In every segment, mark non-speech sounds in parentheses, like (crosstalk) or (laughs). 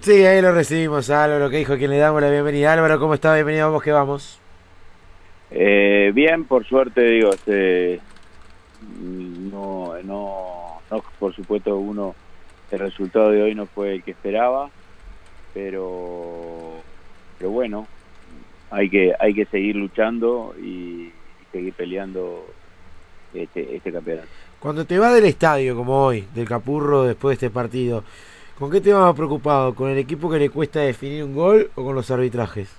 Sí, ahí lo recibimos, Álvaro, que dijo quien le damos la bienvenida. Álvaro, ¿cómo está? Bienvenido, vamos que vamos. Eh, bien, por suerte, digo, este, no, no, no, por supuesto uno, el resultado de hoy no fue el que esperaba, pero, pero bueno, hay que, hay que seguir luchando y, seguir peleando este, este campeonato. Cuando te va del estadio, como hoy, del Capurro, después de este partido, ¿Con qué te vas preocupado? ¿Con el equipo que le cuesta definir un gol o con los arbitrajes?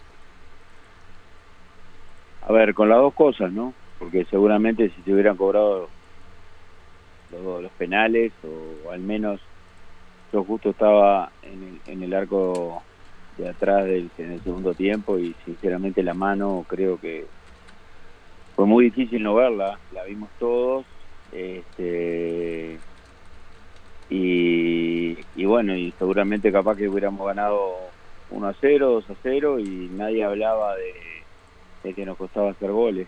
A ver, con las dos cosas, ¿no? Porque seguramente si se hubieran cobrado los, penales o, al menos yo justo estaba en el, en el arco de atrás del, en el segundo tiempo y sinceramente la mano creo que fue muy difícil no verla, la vimos todos. Este, y, bueno, y seguramente capaz que hubiéramos ganado 1 a 0, 2 a 0 y nadie hablaba de, que nos costaba hacer goles.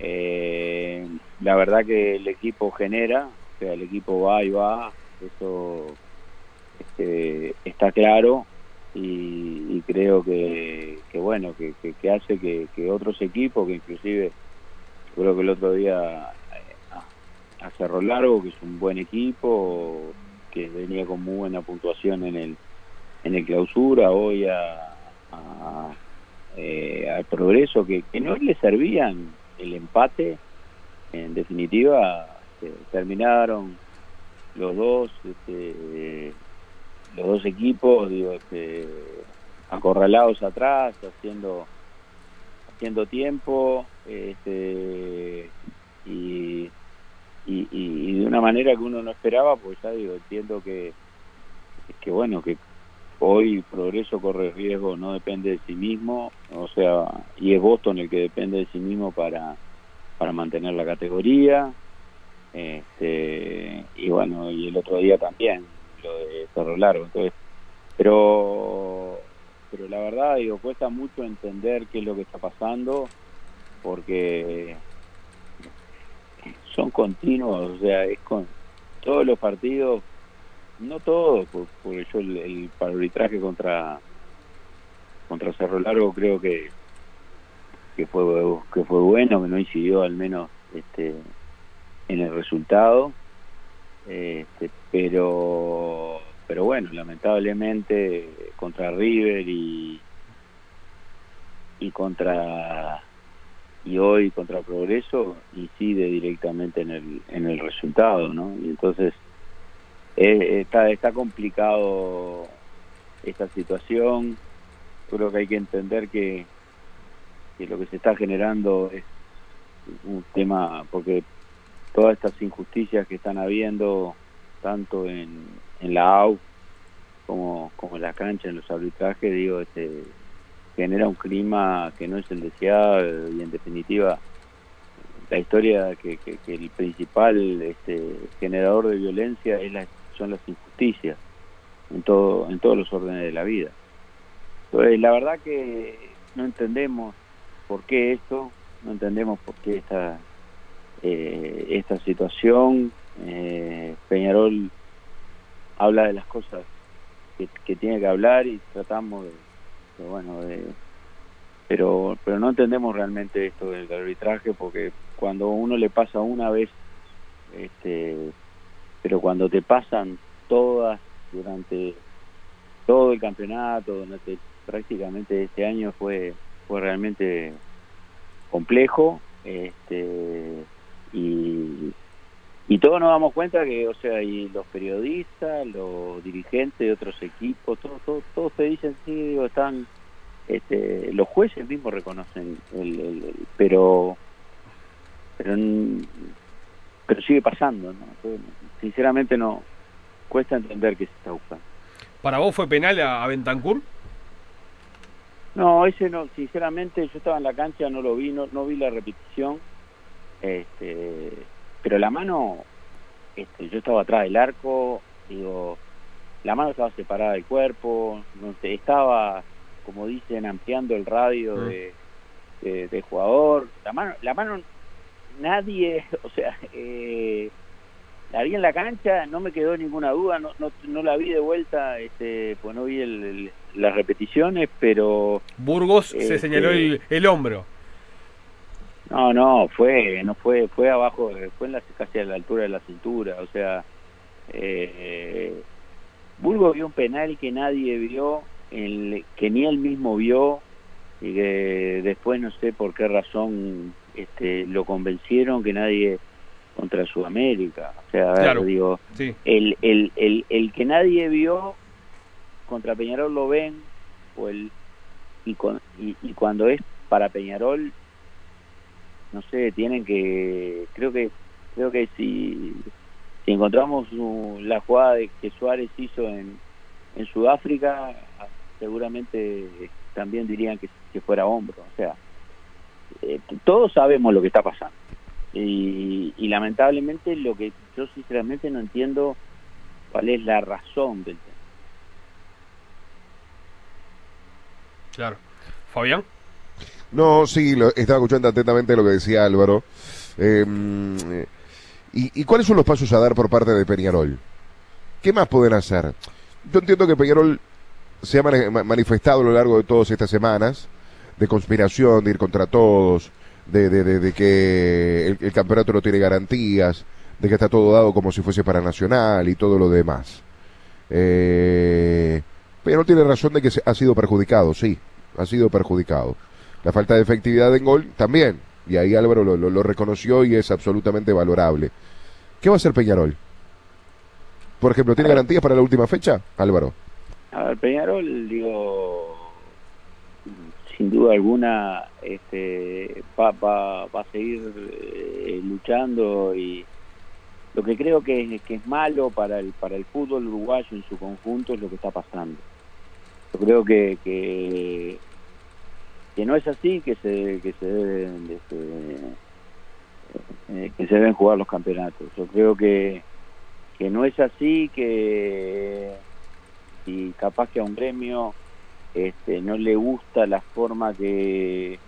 Eh, la verdad que el equipo genera, o sea, el equipo va y va, eso este, está claro y, creo que, bueno, que, hace que, que, otros equipos, que inclusive creo que el otro día a Cerro Largo, que es un buen equipo, que venía con muy buena puntuación en el, en el clausura, hoy a, eh, al progreso, que, que no le servían el empate, en definitiva este, terminaron los dos este, los dos equipos digo este, acorralados atrás haciendo haciendo tiempo este, y y, de una manera que uno no esperaba, pues ya digo, entiendo que, que bueno, que hoy Progreso corre riesgo, no depende de sí mismo, o sea, y es Boston el que depende de sí mismo para, para mantener la categoría, este, y bueno, y el otro día también, lo de Cerro Largo, entonces, pero, pero la verdad, digo, cuesta mucho entender qué es lo que está pasando, porque son continuos, o sea, es con todos los partidos, no todos, porque yo el, el arbitraje contra contra Cerro Largo creo que que fue que fue bueno, que no incidió al menos este en el resultado, este, pero pero bueno, lamentablemente contra River y y contra y hoy contra Progreso incide directamente en el, en el resultado, ¿no? Y entonces eh, está, está complicado esta situación, creo que hay que entender que, que lo que se está generando es un tema, porque todas estas injusticias que están habiendo, tanto en, en la AU como, como en la cancha, en los arbitrajes, digo, este genera un clima que no es el deseado y en definitiva la historia que, que, el principal este, generador de violencia es la, son las injusticias en todo en todos los órdenes de la vida. Entonces la verdad que no entendemos por qué esto no entendemos por qué esta eh, esta situación. Eh, Peñarol habla de las cosas que, que tiene que hablar y tratamos de bueno, pero pero no entendemos realmente esto del arbitraje porque cuando uno le pasa una vez, este, pero cuando te pasan todas durante todo el campeonato, durante prácticamente este año fue fue realmente complejo, este, y y todos nos damos cuenta que, o sea, y los periodistas, los dirigentes de otros equipos, todos, todos, te dicen, sí, digo, están, este, los jueces mismos reconocen, el, pero, pero, pero sigue pasando, ¿no? sinceramente no, cuesta entender que se está buscando. ¿Para vos fue penal a, a Bentancur? No, ese no, sinceramente yo estaba en la cancha, no lo vi, no, no vi la repetición, este pero la mano, este, yo estaba atrás del arco, digo, la mano estaba separada del cuerpo, no sé, estaba, como dicen, ampliando el radio mm. de, de, jugador, la mano, la mano, nadie, (laughs) o sea, eh, la vi en la cancha, no me quedó ninguna duda, no, no, no la vi de vuelta, este, pues no vi el- el- las repeticiones, pero Burgos se Este- señaló el, el hombro. No, no, fue, no fue, fue abajo, fue en la, casi a la altura de la cintura, o sea, eh, Burgos vio un penal que nadie vio, el, que ni él mismo vio, y que después no sé por qué razón este, lo convencieron que nadie contra Sudamérica, o sea, a ver, Claro. digo, Sí. el, el, el, el que nadie vio contra Peñarol lo ven o el y, con- y, y cuando es para Peñarol no sé tienen que creo que creo que si encontramos uh, la jugada de que Suárez hizo en, en Sudáfrica seguramente también dirían que, que fuera hombro o sea eh, todos sabemos lo que está pasando y, y lamentablemente lo que yo sinceramente no entiendo cuál es la razón del tema. Claro. Fabián. No, sí, lo, estaba escuchando atentamente lo que decía Álvaro. Eh, eh, y, ¿Y cuáles son los pasos a dar por parte de Peñarol? ¿Qué más pueden hacer? Yo entiendo que Peñarol se ha mani- ma- manifestado a lo largo de todas estas semanas de conspiración, de ir contra todos, de, de- de- que el, campeonato no tiene garantías, de que está todo dado como si fuese para Nacional y todo lo demás. Eh, Peñarol tiene razón de que ha sido perjudicado, sí, ha sido perjudicado. La falta de efectividad en gol también. Y ahí Álvaro lo, lo- lo reconoció y es absolutamente valorable. ¿Qué va a hacer Peñarol? Por ejemplo, ¿tiene garantías para la última fecha, Álvaro? A ver, Peñarol, digo, sin duda alguna, este, va, va, va a seguir eh, luchando y lo que creo que, que es malo para el, para el fútbol uruguayo en su conjunto es lo que está pasando. Yo creo que, que, que no es así que se, que se deben, este, eh, que se deben jugar los campeonatos. Yo creo que, que no es así que y capaz que a un gremio este, no le gusta la forma que,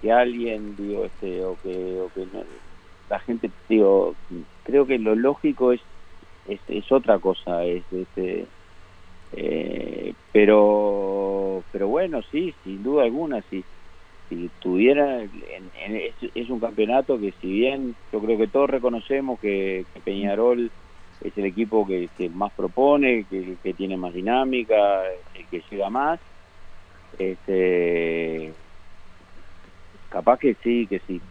que alguien digo este o que, o que no- la gente digo creo que lo lógico es es, otra cosa es este eh, pero pero bueno sí sin duda alguna si si tuviera en- en- es, un campeonato que si bien yo creo que todos reconocemos que, Peñarol es el equipo que, que más propone, que, que tiene más dinámica, el que llega más. Este, capaz que sí, que si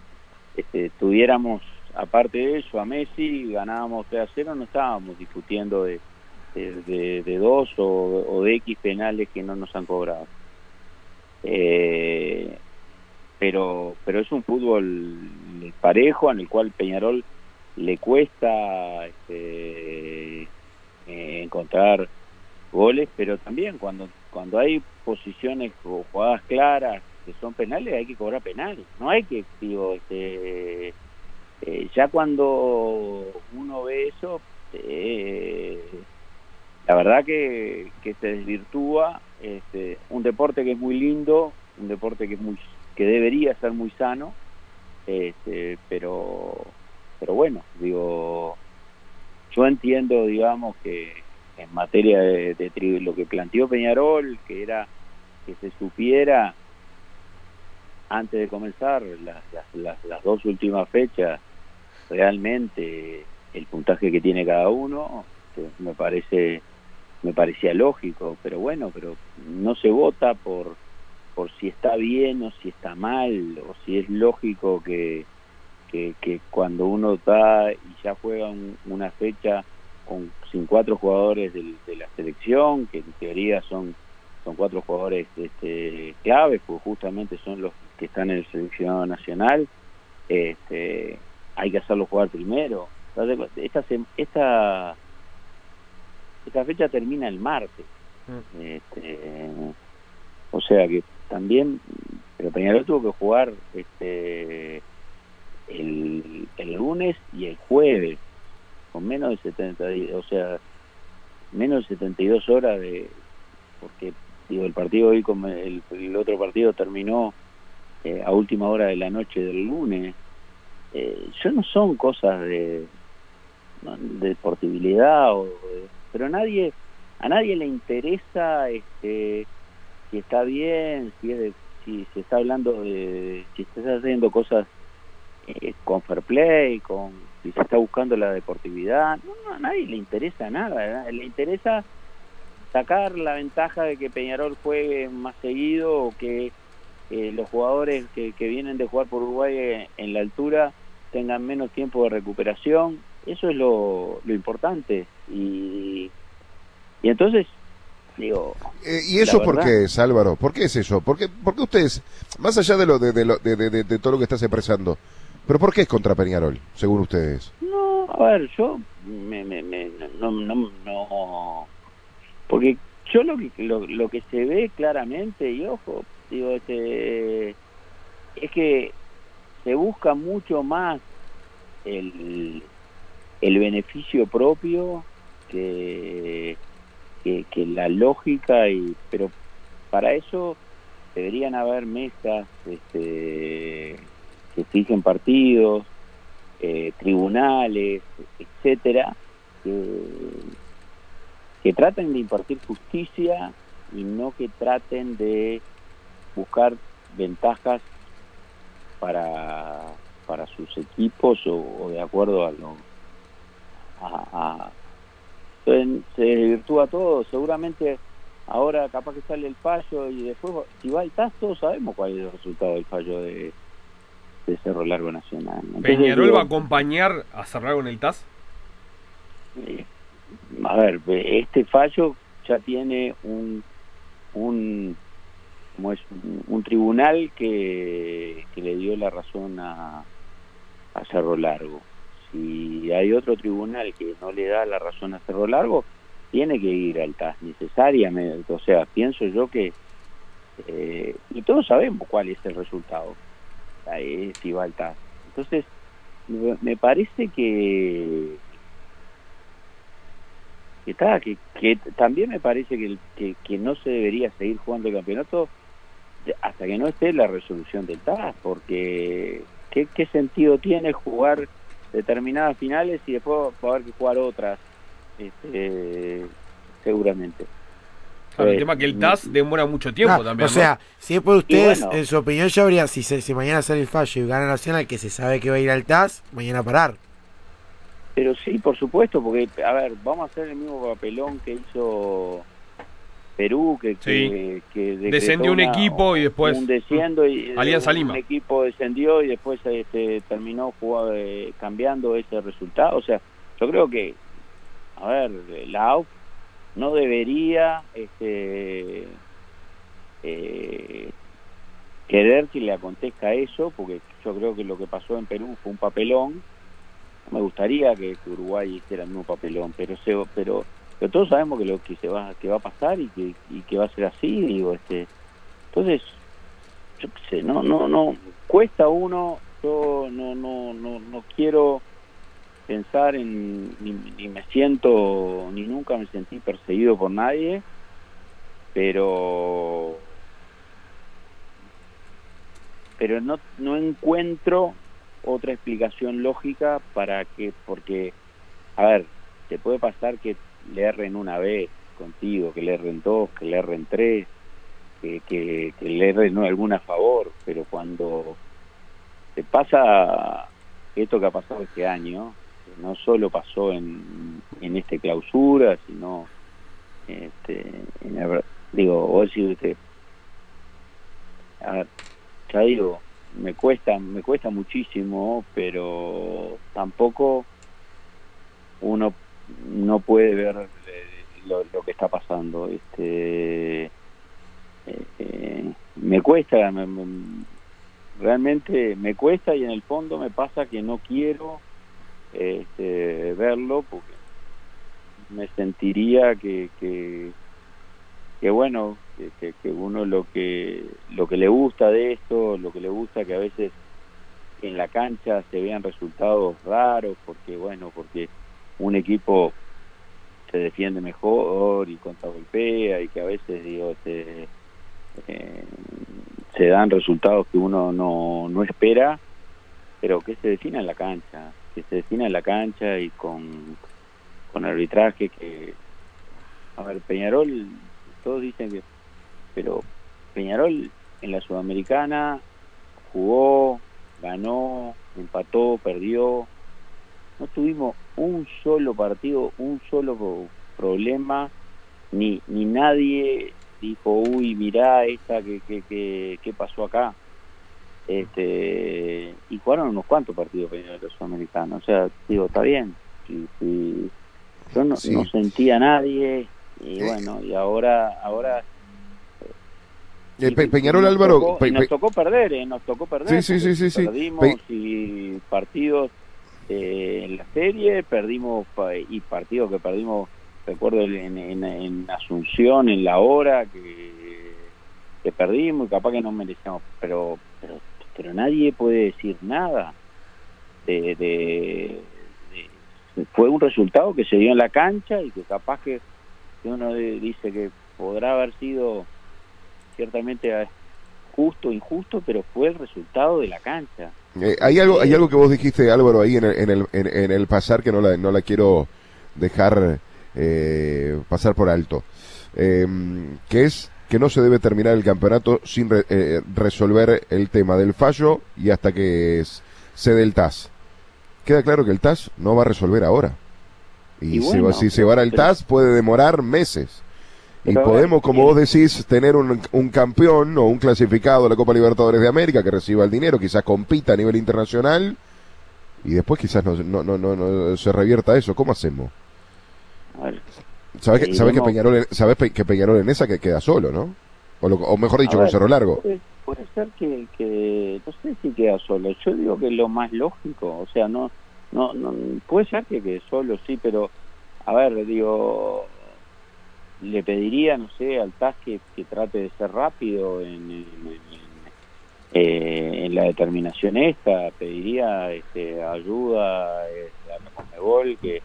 este, tuviéramos, aparte de eso, a Messi, ganábamos 3 a 0, no estábamos discutiendo de, de, de- de dos o, o de X penales que no nos han cobrado. Eh, pero, pero es un fútbol parejo en el cual Peñarol le cuesta este, eh, encontrar goles, pero también cuando cuando hay posiciones o jugadas claras que son penales hay que cobrar penales, no hay que digo este eh, ya cuando uno ve eso eh, la verdad que, que se desvirtúa este, un deporte que es muy lindo, un deporte que es muy que debería ser muy sano, este, pero pero bueno, digo, yo entiendo, digamos, que en materia de, de tri- lo que planteó Peñarol, que era que se supiera antes de comenzar las, las, las, dos últimas fechas realmente el puntaje que tiene cada uno, me parece me parecía lógico, pero bueno, pero no se vota por por si está bien o si está mal o si es lógico que que, que cuando uno está y ya juega un- una fecha con sin cuatro jugadores del- de la selección, que en teoría son son cuatro jugadores este, claves, pues justamente son los que están en el seleccionado nacional, este, hay que hacerlo jugar primero. Esta, esta, esta fecha termina el martes. Este, o sea que también, pero Peñarol tuvo que jugar este, el, el lunes y el jueves con menos de 70 días, o sea, menos de 72 horas de porque digo el partido hoy como el, el otro partido terminó eh, a última hora de la noche del lunes eh, yo no son cosas de de deportividad o de- pero nadie a nadie le interesa este si está bien si es de- si se está hablando de si se está haciendo cosas eh, con fair play con si se está buscando la deportividad no, no, a nadie le interesa nada le interesa sacar la ventaja de que Peñarol juegue más seguido o que eh, los jugadores que, que vienen de jugar por Uruguay eh, en la altura tengan menos tiempo de recuperación. Eso es lo, lo importante. Y, y entonces, digo, Eh, ¿Y eso por qué es, Álvaro? ¿Por qué es eso? ¿Por qué, por qué ustedes, más allá de, lo, de, de lo- de- de- de- de todo lo que estás expresando, pero por qué es contra Peñarol, según ustedes? no, a ver, yo me, me, me- no, no, no, porque yo lo que, lo, lo que se ve claramente, y ojo, digo, este, es que se busca mucho más el, el beneficio propio que, que, la lógica y pero para eso deberían haber mesas este, que fijen partidos eh, tribunales etcétera que, que traten de impartir justicia y no que traten de buscar ventajas para para sus equipos o, o de acuerdo a lo a, a- se, se desvirtúa todo seguramente ahora capaz que sale el fallo y después si va el TAS todos sabemos cuál es el resultado del fallo de, de Cerro Largo Nacional Entonces, ¿Peñarol digo, va a acompañar a cerrar con el TAS? eh, a ver, ve- este fallo ya tiene un un como es un, un tribunal que, que le dio la razón a, a Cerro Largo. Si hay otro tribunal que no le da la razón a Cerro Largo, tiene que ir al TAS necesariamente. O sea, pienso yo que eh, y todos sabemos cuál es el resultado eh, si va al TAS. Entonces, me parece que que, está, que, que también me parece que, que, que no se debería seguir jugando el campeonato hasta que no esté la resolución del TAS, porque ¿qué, qué sentido tiene jugar determinadas finales y después va a haber que jugar otras? Este, seguramente. Claro, el Eh, tema es que el TAS demora mucho tiempo Ah, también. o sea, si es por ustedes, bueno. en su opinión ya habría, si, se, si mañana sale el fallo y gana Nacional, que se sabe que va a ir al TAS, mañana a parar. Pero sí, por supuesto, porque, a ver, vamos a hacer el mismo papelón que hizo Perú, que, que, que decretó Descendió un una- equipo y después- Un desciendo y Alianza un Lima. equipo descendió y después este, terminó jugando, eh, cambiando ese resultado. O sea, yo creo que, a ver, la AUF no debería este, eh, querer que le acontezca eso, porque yo creo que lo que pasó en Perú fue un papelón. No me gustaría que, que Uruguay hiciera el mismo papelón, pero se, pero, pero todos sabemos que lo que se va que va a pasar y que, y que va a ser así, digo, este. Entonces, yo qué sé, no no no cuesta uno, yo no no no no quiero pensar en ni, ni me siento ni nunca me sentí perseguido por nadie, pero pero no no encuentro otra explicación lógica para que porque a ver te puede pasar que le erren una vez contigo que le erren dos que le erren tres que, que, que le erren alguna favor pero cuando te pasa esto que ha pasado este año no solo pasó en, en este clausura sino este en el- digo vos decís usted a ver, ya digo me cuesta me cuesta muchísimo pero tampoco uno no puede ver eh, lo, lo que está pasando. Este eh, eh, me cuesta me- me- realmente me cuesta y en el fondo me pasa que no quiero este, verlo porque me sentiría que, que que bueno que- que uno lo que lo que le gusta de esto lo que le gusta que a veces en la cancha se vean resultados raros porque bueno porque un equipo se defiende mejor y contragolpea y que a veces digo este, eh, se dan resultados que uno no, no espera pero que se defina en la cancha que se defina en la cancha y con, con arbitraje que a ver Peñarol todos dicen que pero Peñarol en la Sudamericana jugó ganó empató perdió no tuvimos un solo partido un solo pro- problema ni ni nadie dijo uy mirá esta que que, que, qué pasó acá este y jugaron unos cuantos partidos Peñarol los sudamericanos o sea digo está bien si, si- yo no, Sí. no sentía a nadie y Eh. bueno y ahora ahora Eh, y- Pe- y Peñarol nos Álvaro, tocó- Pe- y nos tocó perder eh, nos tocó perder Sí, sí, sí, sí, sí. perdimos Pe- y partidos eh, en la serie perdimos y partidos que perdimos recuerdo en, en, Asunción en la hora que, que perdimos capaz que no merecíamos pero pero pero nadie puede decir nada de, de- de- fue un resultado que se dio en la cancha y que capaz que, uno dice que podrá haber sido ciertamente justo o injusto pero fue el resultado de la cancha Eh, hay algo, hay algo que vos dijiste, Álvaro, ahí en el, en el, en, en el pasar que no la, no la quiero dejar eh, pasar por alto, Eh, que es que no se debe terminar el campeonato sin re- eh, resolver el tema del fallo y hasta que se dé el TAS. Queda claro que el TAS no va a resolver ahora. Y, Y si, bueno, va- si se va el pero- TAS puede demorar meses. Y podemos, como vos decís, tener un, un campeón o un clasificado de la Copa Libertadores de América que reciba el dinero, quizás compita a nivel internacional y después quizás no, no, no, no, no se revierta eso. ¿Cómo hacemos? A ver, ¿Sabés, que, Sí, sabés que, Peñarol, pe- que Peñarol en esa que queda solo, ¿no? O, lo- o mejor dicho, A con ver. Cerro Largo. puede, puede ser que, que no sé si queda solo yo digo que es lo más lógico o sea no no no puede ser que quede solo sí pero a ver digo le pediría no sé al TAS que, que trate de ser rápido en, en- eh, en la determinación esta. Pediría este, ayuda eh, a la Conmebol que,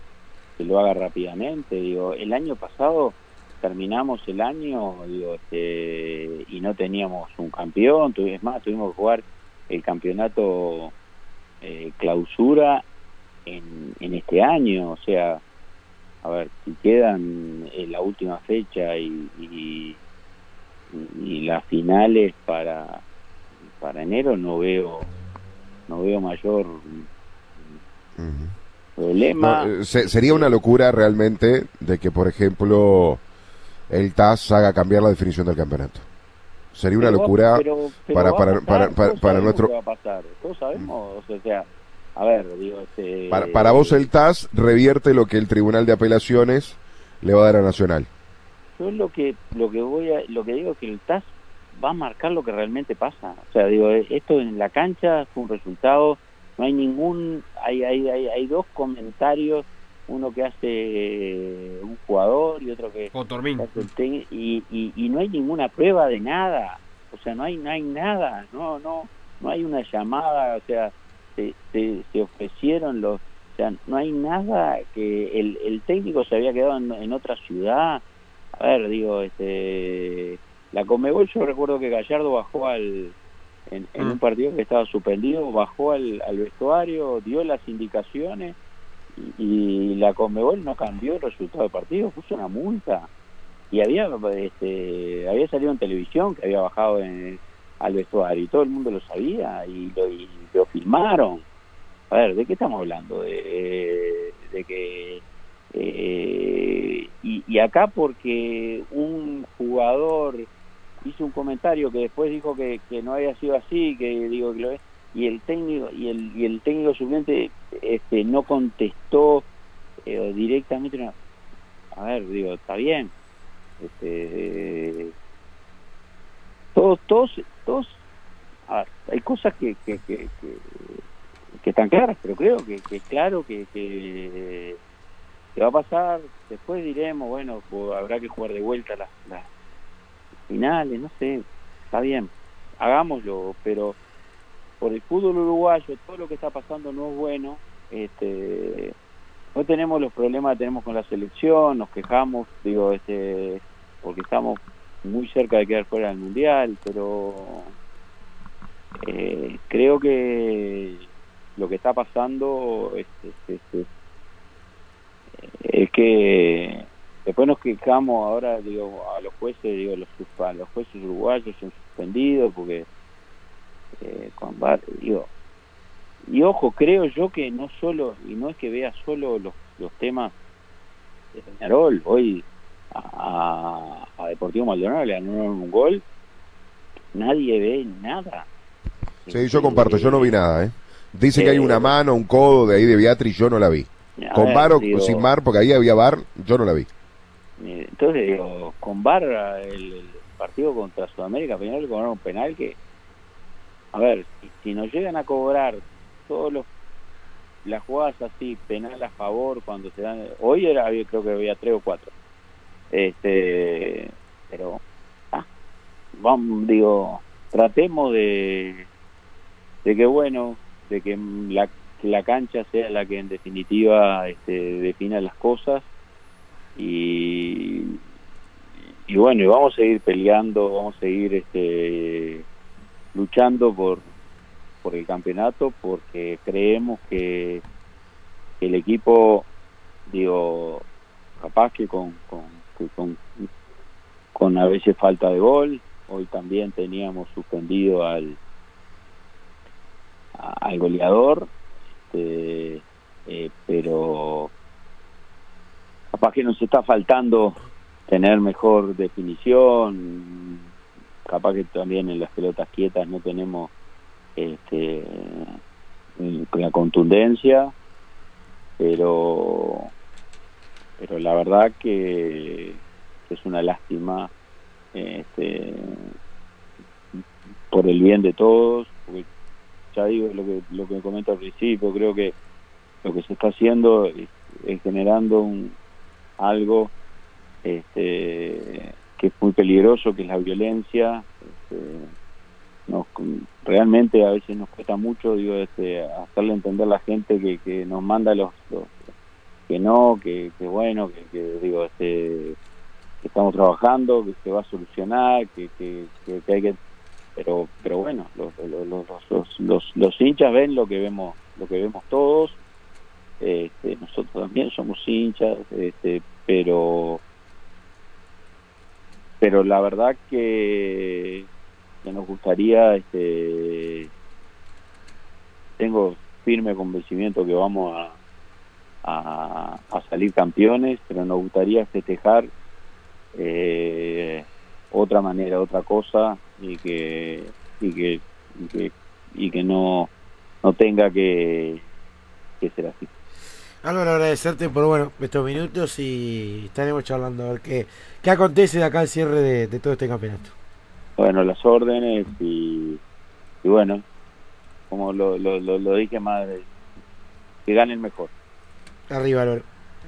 que lo haga rápidamente. Digo el año pasado terminamos el año digo este, y no teníamos un campeón. Es más tuvimos que jugar el campeonato eh, clausura en, en este año. O sea a ver si quedan en la última fecha y, y, y las finales para para enero no veo no veo mayor problema. No, eh, se- sería una locura realmente de que, por ejemplo, el TAS haga cambiar la definición del campeonato. Sería una Pero locura pero- pero para- para- para- para- para nuestro- va a pasar todos sabemos o sea a ver digo este Para, para vos el TAS revierte lo que el Tribunal de Apelaciones le va a dar a Nacional. yo lo que lo que voy a lo que digo es que el TAS va a marcar lo que realmente pasa. O sea digo eh, esto en la cancha fue un resultado no hay ningún hay hay hay, hay dos comentarios uno que hace eh, un jugador y otro que hace el y, y, y no hay ninguna prueba de nada. O sea no hay no hay nada no no no hay una llamada o sea se, se, se ofrecieron los o sea no hay nada que el, el técnico se había quedado en, en otra ciudad a ver digo este la Comebol yo recuerdo que Gallardo bajó al en, en Mm. un partido que estaba suspendido bajó al, al vestuario dio las indicaciones y, y la Comebol no cambió el resultado del partido puso una multa y había este, había salido en televisión que había bajado en- al vestuario y todo el mundo lo sabía y lo, y lo filmaron. A ver de qué estamos hablando de, de que eh, y, y acá porque un jugador hizo un comentario que después dijo que, que no había sido así que digo que lo es y el técnico y el y el técnico suplente este no contestó eh, directamente a ver digo está bien este todos todos todos hay cosas que que, que, están claras pero creo que, es claro que, que va a pasar. Después diremos bueno habrá que jugar de vuelta las, las finales no sé está bien hagámoslo pero por el fútbol uruguayo todo lo que está pasando no es bueno este no tenemos los problemas que tenemos con la selección nos quejamos digo este porque estamos muy cerca de quedar fuera del mundial pero eh, creo que lo que está pasando es, es- que después nos quejamos ahora digo a los jueces digo los a los jueces uruguayos son suspendidos porque eh, digo y ojo creo yo que no solo y no es que vea solo los, los temas de Peñarol hoy a, Deportivo Maldonado le anularon un gol nadie ve nada Sí, yo comparto, yo no vi nada, ¿eh? Dice que hay Eh, una mano, un codo de ahí de Beatriz, yo no la vi. A Con ver, bar o digo, sin bar, porque ahí había bar, yo no la vi. Eh, Entonces, digo, con VAR, el, el partido contra Sudamérica, Peñarol le cobraron un penal que, a ver, si, si nos llegan a cobrar todos los las jugadas así, penal a favor, cuando se dan, hoy era, creo que había tres o cuatro, este, pero, ah, vamos, digo, tratemos de, de que bueno, de que la, la cancha sea la que en definitiva este, defina las cosas. Y, y bueno, y vamos a seguir peleando, vamos a seguir este, luchando por, por el campeonato porque creemos que, el equipo, digo, capaz que con, que con, con a veces falta de gol, hoy también teníamos suspendido al, al goleador, este, eh, pero capaz que nos está faltando tener mejor definición, capaz que también en las pelotas quietas no tenemos este, la contundencia, pero pero la verdad que, es una lástima este, por el bien de todos, porque ya digo lo que lo que comento al principio, creo que lo que se está haciendo es, es generando un, algo este, que es muy peligroso, que es la violencia. Este, nos, realmente a veces nos cuesta mucho digo, este, hacerle entender a la gente que, que nos manda los, los- que no, que, que bueno, que, que, digo, este, que estamos trabajando, que se va a solucionar, que, que, hay que pero pero bueno los, los, los, los hinchas ven lo que vemos lo que vemos todos este, nosotros también somos hinchas este, pero pero la verdad que, que nos gustaría este tengo firme convencimiento que vamos a, a, a salir campeones pero nos gustaría festejar eh, otra manera otra cosa y que y que y que, y que no no tenga que, que ser así Álvaro, agradecerte por bueno estos minutos y estaremos charlando a ver qué, qué acontece de acá al cierre de, de todo este campeonato. bueno las órdenes y, y bueno como lo, lo, lo, lo dije más que gane el mejor Arriba, Álvaro.